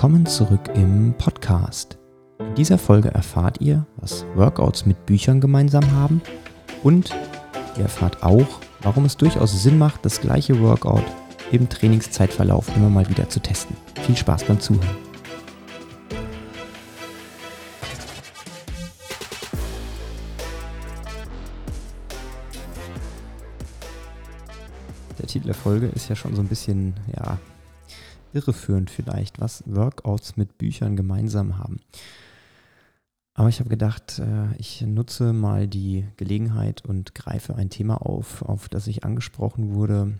Willkommen zurück im Podcast. In dieser Folge erfahrt ihr, was Workouts mit Büchern gemeinsam haben und ihr erfahrt auch, warum es durchaus Sinn macht, das gleiche Workout im Trainingszeitverlauf immer mal wieder zu testen. Viel Spaß beim Zuhören. Der Titel der Folge ist ja schon so ein bisschen, ja, irreführend vielleicht, was Workouts mit Büchern gemeinsam haben. Aber ich habe gedacht, äh, ich nutze mal die Gelegenheit und greife ein Thema auf, auf das ich angesprochen wurde.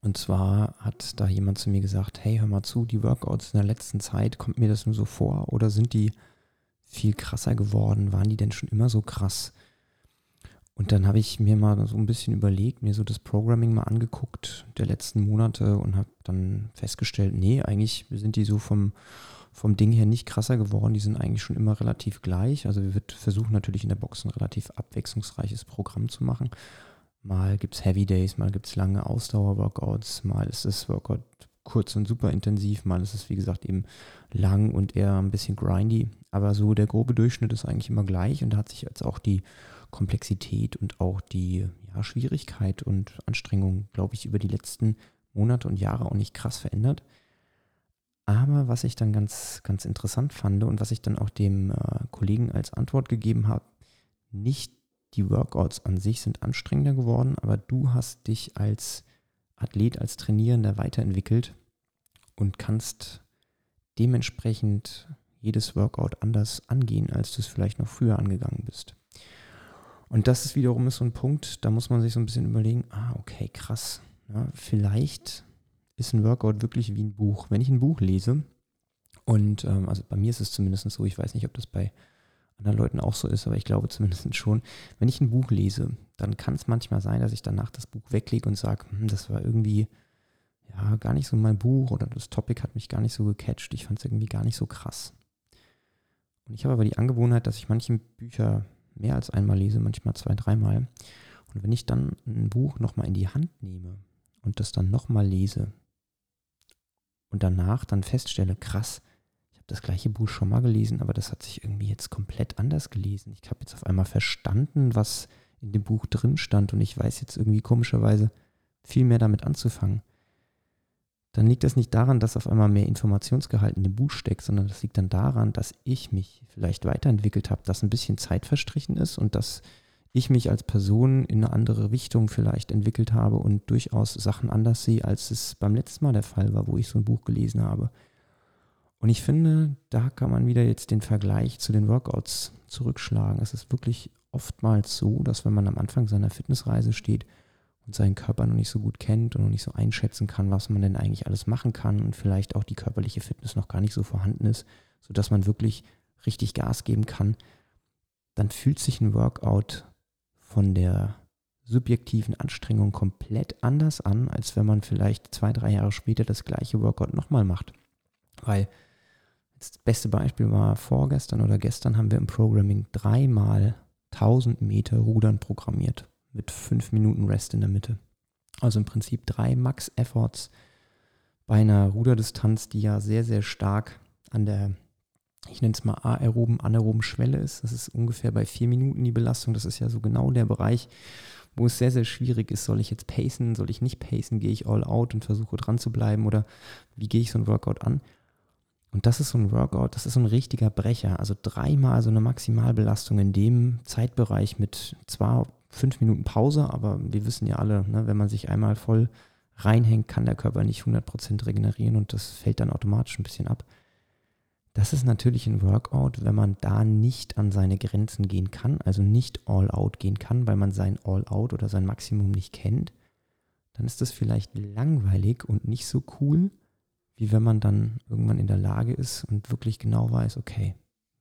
Und zwar hat da jemand zu mir gesagt, hey, hör mal zu, die Workouts in der letzten Zeit, kommt mir das nur so vor oder sind die viel krasser geworden? Waren die denn schon immer so krass? Und dann habe ich mir mal so ein bisschen überlegt, mir so das Programming mal angeguckt der letzten Monate und habe dann festgestellt, nee, eigentlich sind die so vom, vom Ding her nicht krasser geworden. Die sind eigentlich schon immer relativ gleich. Also wir versuchen natürlich in der Box ein relativ abwechslungsreiches Programm zu machen. Mal gibt es Heavy Days, mal gibt es lange Ausdauer-Workouts, mal ist das Workout kurz und super intensiv, mal ist es wie gesagt eben lang und eher ein bisschen grindy. Aber so der grobe Durchschnitt ist eigentlich immer gleich und da hat sich jetzt auch die Komplexität und auch die ja, Schwierigkeit und Anstrengung, glaube ich, über die letzten Monate und Jahre auch nicht krass verändert. Aber was ich dann ganz, ganz interessant fand und was ich dann auch dem äh, Kollegen als Antwort gegeben habe, nicht die Workouts an sich sind anstrengender geworden, aber du hast dich als Athlet, als Trainierender weiterentwickelt und kannst dementsprechend jedes Workout anders angehen, als du es vielleicht noch früher angegangen bist. Und das ist wiederum so ein Punkt, da muss man sich so ein bisschen überlegen, ah, okay, krass. Ja, vielleicht ist ein Workout wirklich wie ein Buch. Wenn ich ein Buch lese, und ähm, also bei mir ist es zumindest so, ich weiß nicht, ob das bei anderen Leuten auch so ist, aber ich glaube zumindest schon, wenn ich ein Buch lese, dann kann es manchmal sein, dass ich danach das Buch weglege und sage, hm, das war irgendwie ja gar nicht so mein Buch oder das Topic hat mich gar nicht so gecatcht, ich fand es irgendwie gar nicht so krass. Und ich habe aber die Angewohnheit, dass ich manche Bücher mehr als einmal lese, manchmal zwei, dreimal. Und wenn ich dann ein Buch nochmal in die Hand nehme und das dann nochmal lese und danach dann feststelle, krass, das gleiche Buch schon mal gelesen, aber das hat sich irgendwie jetzt komplett anders gelesen. Ich habe jetzt auf einmal verstanden, was in dem Buch drin stand und ich weiß jetzt irgendwie komischerweise viel mehr damit anzufangen dann liegt das nicht daran, dass auf einmal mehr Informationsgehalt in dem Buch steckt, sondern das liegt dann daran, dass ich mich vielleicht weiterentwickelt habe, dass ein bisschen Zeit verstrichen ist und dass ich mich als Person in eine andere Richtung vielleicht entwickelt habe und durchaus Sachen anders sehe, als es beim letzten Mal der Fall war, wo ich so ein Buch gelesen habe. Und ich finde, da kann man wieder jetzt den Vergleich zu den Workouts zurückschlagen. Es ist wirklich oftmals so, dass wenn man am Anfang seiner Fitnessreise steht, und seinen Körper noch nicht so gut kennt und noch nicht so einschätzen kann, was man denn eigentlich alles machen kann und vielleicht auch die körperliche Fitness noch gar nicht so vorhanden ist, sodass man wirklich richtig Gas geben kann, dann fühlt sich ein Workout von der subjektiven Anstrengung komplett anders an, als wenn man vielleicht zwei, drei Jahre später das gleiche Workout nochmal macht. Weil das beste Beispiel war vorgestern oder gestern haben wir im Programming dreimal 1000 Meter Rudern programmiert mit fünf Minuten Rest in der Mitte. Also im Prinzip drei Max-Efforts bei einer Ruderdistanz, die ja sehr, sehr stark an der, ich nenne es mal aeroben, anaeroben Schwelle ist. Das ist ungefähr bei vier Minuten die Belastung. Das ist ja so genau der Bereich, wo es sehr, sehr schwierig ist. Soll ich jetzt pacen, soll ich nicht pacen? Gehe ich all out und versuche dran zu bleiben oder wie gehe ich so ein Workout an? Und das ist so ein Workout, das ist so ein richtiger Brecher. Also dreimal so eine Maximalbelastung in dem Zeitbereich mit zwar fünf Minuten Pause, aber wir wissen ja alle, ne, wenn man sich einmal voll reinhängt, kann der Körper nicht 100% regenerieren und das fällt dann automatisch ein bisschen ab. Das ist natürlich ein Workout, wenn man da nicht an seine Grenzen gehen kann, also nicht all out gehen kann, weil man sein all out oder sein Maximum nicht kennt, dann ist das vielleicht langweilig und nicht so cool, wie wenn man dann irgendwann in der Lage ist und wirklich genau weiß, okay,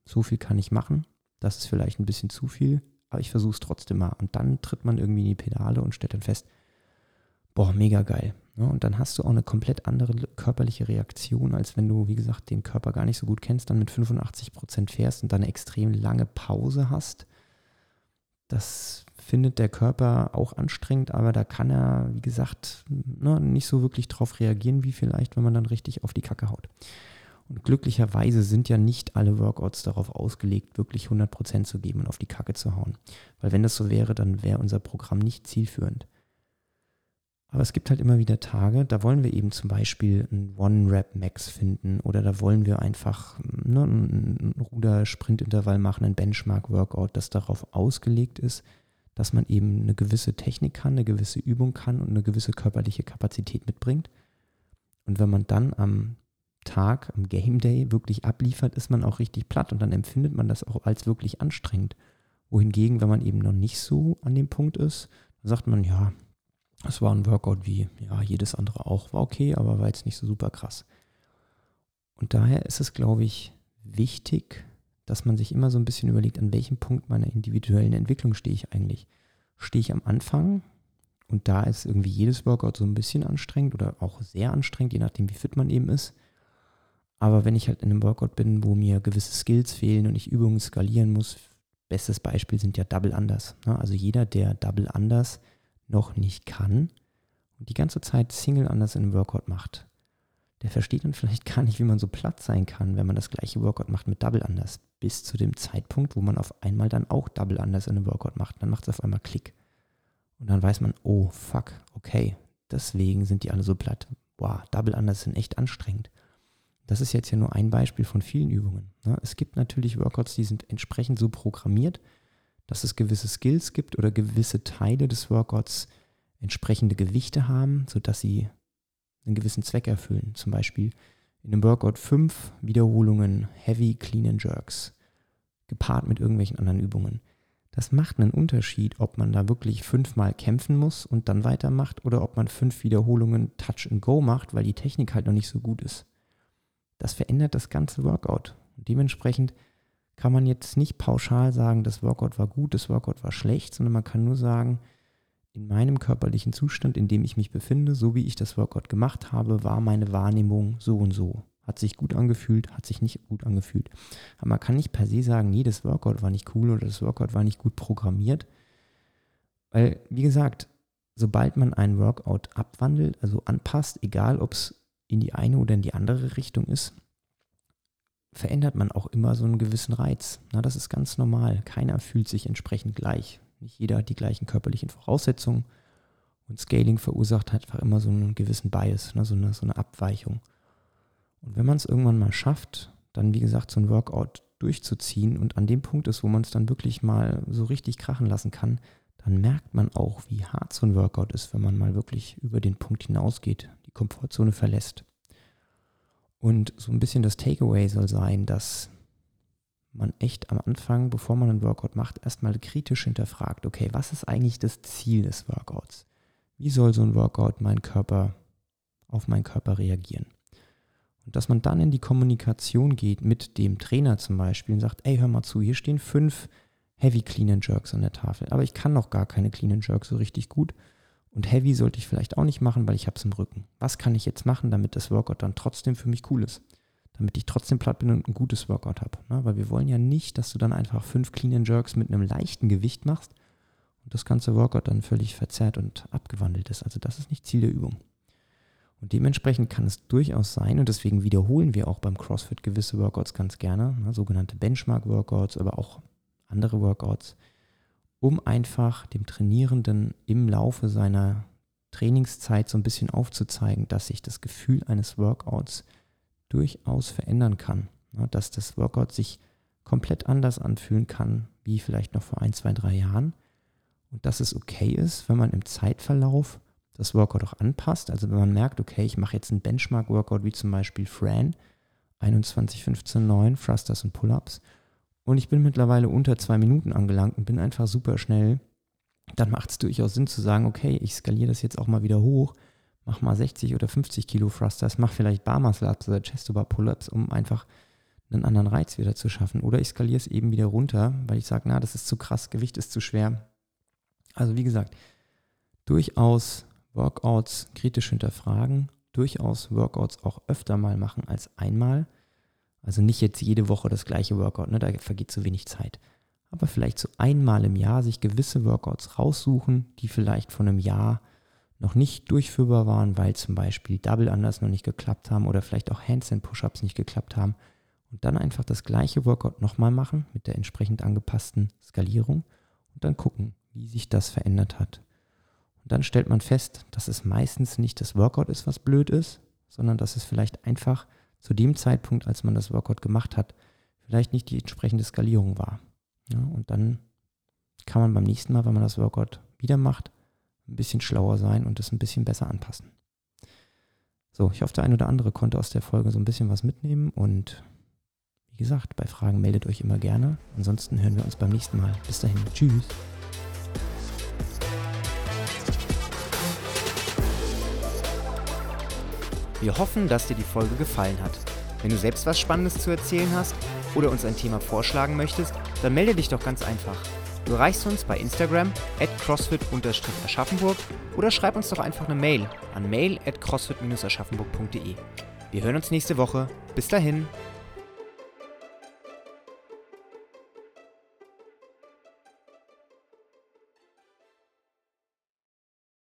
so viel kann ich machen, das ist vielleicht ein bisschen zu viel, aber ich versuche es trotzdem mal. Und dann tritt man irgendwie in die Pedale und stellt dann fest, boah, mega geil. Und dann hast du auch eine komplett andere körperliche Reaktion, als wenn du, wie gesagt, den Körper gar nicht so gut kennst, dann mit 85 Prozent fährst und dann eine extrem lange Pause hast. Das findet der Körper auch anstrengend, aber da kann er, wie gesagt, ne, nicht so wirklich drauf reagieren, wie vielleicht, wenn man dann richtig auf die Kacke haut. Und glücklicherweise sind ja nicht alle Workouts darauf ausgelegt, wirklich 100% zu geben und auf die Kacke zu hauen. Weil wenn das so wäre, dann wäre unser Programm nicht zielführend. Aber es gibt halt immer wieder Tage, da wollen wir eben zum Beispiel einen One-Rap-Max finden oder da wollen wir einfach ne, einen Ruder-Sprint-Intervall machen, einen Benchmark-Workout, das darauf ausgelegt ist, dass man eben eine gewisse Technik kann, eine gewisse Übung kann und eine gewisse körperliche Kapazität mitbringt. Und wenn man dann am Tag, am Game Day wirklich abliefert, ist man auch richtig platt und dann empfindet man das auch als wirklich anstrengend. Wohingegen, wenn man eben noch nicht so an dem Punkt ist, dann sagt man, ja, es war ein Workout wie ja, jedes andere auch, war okay, aber war jetzt nicht so super krass. Und daher ist es, glaube ich, wichtig, dass man sich immer so ein bisschen überlegt, an welchem Punkt meiner individuellen Entwicklung stehe ich eigentlich. Stehe ich am Anfang und da ist irgendwie jedes Workout so ein bisschen anstrengend oder auch sehr anstrengend, je nachdem, wie fit man eben ist. Aber wenn ich halt in einem Workout bin, wo mir gewisse Skills fehlen und ich Übungen skalieren muss, bestes Beispiel sind ja Double Unders. Ne? Also jeder, der Double Unders noch nicht kann und die ganze Zeit Single Unders in einem Workout macht, der versteht dann vielleicht gar nicht, wie man so platt sein kann, wenn man das gleiche Workout macht mit Double Unders. Bis zu dem Zeitpunkt, wo man auf einmal dann auch Double Unders in einem Workout macht. Dann macht es auf einmal Klick. Und dann weiß man, oh fuck, okay, deswegen sind die alle so platt. Boah, Double Unders sind echt anstrengend. Das ist jetzt ja nur ein Beispiel von vielen Übungen. Ne? Es gibt natürlich Workouts, die sind entsprechend so programmiert, dass es gewisse Skills gibt oder gewisse Teile des Workouts entsprechende Gewichte haben, sodass sie einen gewissen Zweck erfüllen. Zum Beispiel in einem Workout fünf Wiederholungen Heavy Clean and Jerks, gepaart mit irgendwelchen anderen Übungen. Das macht einen Unterschied, ob man da wirklich fünfmal kämpfen muss und dann weitermacht oder ob man fünf Wiederholungen Touch and Go macht, weil die Technik halt noch nicht so gut ist. Das verändert das ganze Workout. Dementsprechend kann man jetzt nicht pauschal sagen, das Workout war gut, das Workout war schlecht, sondern man kann nur sagen, in meinem körperlichen Zustand, in dem ich mich befinde, so wie ich das Workout gemacht habe, war meine Wahrnehmung so und so. Hat sich gut angefühlt, hat sich nicht gut angefühlt. Aber man kann nicht per se sagen, nee, das Workout war nicht cool oder das Workout war nicht gut programmiert. Weil, wie gesagt, sobald man ein Workout abwandelt, also anpasst, egal ob es in die eine oder in die andere Richtung ist, verändert man auch immer so einen gewissen Reiz. Na, das ist ganz normal. Keiner fühlt sich entsprechend gleich. Nicht jeder hat die gleichen körperlichen Voraussetzungen. Und Scaling verursacht halt einfach immer so einen gewissen Bias, ne, so, eine, so eine Abweichung. Und wenn man es irgendwann mal schafft, dann wie gesagt so ein Workout durchzuziehen und an dem Punkt ist, wo man es dann wirklich mal so richtig krachen lassen kann, dann merkt man auch, wie hart so ein Workout ist, wenn man mal wirklich über den Punkt hinausgeht, die Komfortzone verlässt. Und so ein bisschen das Takeaway soll sein, dass man echt am Anfang, bevor man einen Workout macht, erstmal kritisch hinterfragt, okay, was ist eigentlich das Ziel des Workouts? Wie soll so ein Workout mein Körper auf meinen Körper reagieren? Und dass man dann in die Kommunikation geht mit dem Trainer zum Beispiel und sagt, ey, hör mal zu, hier stehen fünf Heavy Clean and Jerks an der Tafel, aber ich kann noch gar keine Clean and Jerks so richtig gut. Und Heavy sollte ich vielleicht auch nicht machen, weil ich habe es im Rücken. Was kann ich jetzt machen, damit das Workout dann trotzdem für mich cool ist? damit ich trotzdem platt bin und ein gutes Workout habe. Ne? Weil wir wollen ja nicht, dass du dann einfach fünf Clean and Jerks mit einem leichten Gewicht machst und das ganze Workout dann völlig verzerrt und abgewandelt ist. Also das ist nicht Ziel der Übung. Und dementsprechend kann es durchaus sein, und deswegen wiederholen wir auch beim CrossFit gewisse Workouts ganz gerne, ne? sogenannte Benchmark-Workouts, aber auch andere Workouts, um einfach dem Trainierenden im Laufe seiner Trainingszeit so ein bisschen aufzuzeigen, dass sich das Gefühl eines Workouts durchaus verändern kann. Dass das Workout sich komplett anders anfühlen kann, wie vielleicht noch vor ein, zwei, drei Jahren. Und dass es okay ist, wenn man im Zeitverlauf das Workout auch anpasst. Also wenn man merkt, okay, ich mache jetzt ein Benchmark-Workout wie zum Beispiel Fran, 21, 15, 9, Thrusters und Pull-Ups. Und ich bin mittlerweile unter zwei Minuten angelangt und bin einfach super schnell. Dann macht es durchaus Sinn zu sagen, okay, ich skaliere das jetzt auch mal wieder hoch mach mal 60 oder 50 Kilo Thrusters, mach vielleicht Bar Muscle Ups oder Chest Over Pull-Ups, um einfach einen anderen Reiz wieder zu schaffen. Oder ich skaliere es eben wieder runter, weil ich sage, na, das ist zu krass, Gewicht ist zu schwer. Also wie gesagt, durchaus Workouts kritisch hinterfragen, durchaus Workouts auch öfter mal machen als einmal. Also nicht jetzt jede Woche das gleiche Workout, ne, da vergeht zu wenig Zeit. Aber vielleicht so einmal im Jahr sich gewisse Workouts raussuchen, die vielleicht von einem Jahr noch nicht durchführbar waren, weil zum Beispiel Double Unders noch nicht geklappt haben oder vielleicht auch Handstand Push-Ups nicht geklappt haben. Und dann einfach das gleiche Workout nochmal machen mit der entsprechend angepassten Skalierung und dann gucken, wie sich das verändert hat. Und dann stellt man fest, dass es meistens nicht das Workout ist, was blöd ist, sondern dass es vielleicht einfach zu dem Zeitpunkt, als man das Workout gemacht hat, vielleicht nicht die entsprechende Skalierung war. Ja, und dann kann man beim nächsten Mal, wenn man das Workout wieder macht, ein bisschen schlauer sein und es ein bisschen besser anpassen. So, ich hoffe, der ein oder andere konnte aus der Folge so ein bisschen was mitnehmen und wie gesagt, bei Fragen meldet euch immer gerne. Ansonsten hören wir uns beim nächsten Mal. Bis dahin, tschüss. Wir hoffen, dass dir die Folge gefallen hat. Wenn du selbst was Spannendes zu erzählen hast oder uns ein Thema vorschlagen möchtest, dann melde dich doch ganz einfach. Du erreichst uns bei Instagram at crossfit-aschaffenburg oder schreib uns doch einfach eine Mail an mail at crossfit-aschaffenburg.de. Wir hören uns nächste Woche. Bis dahin.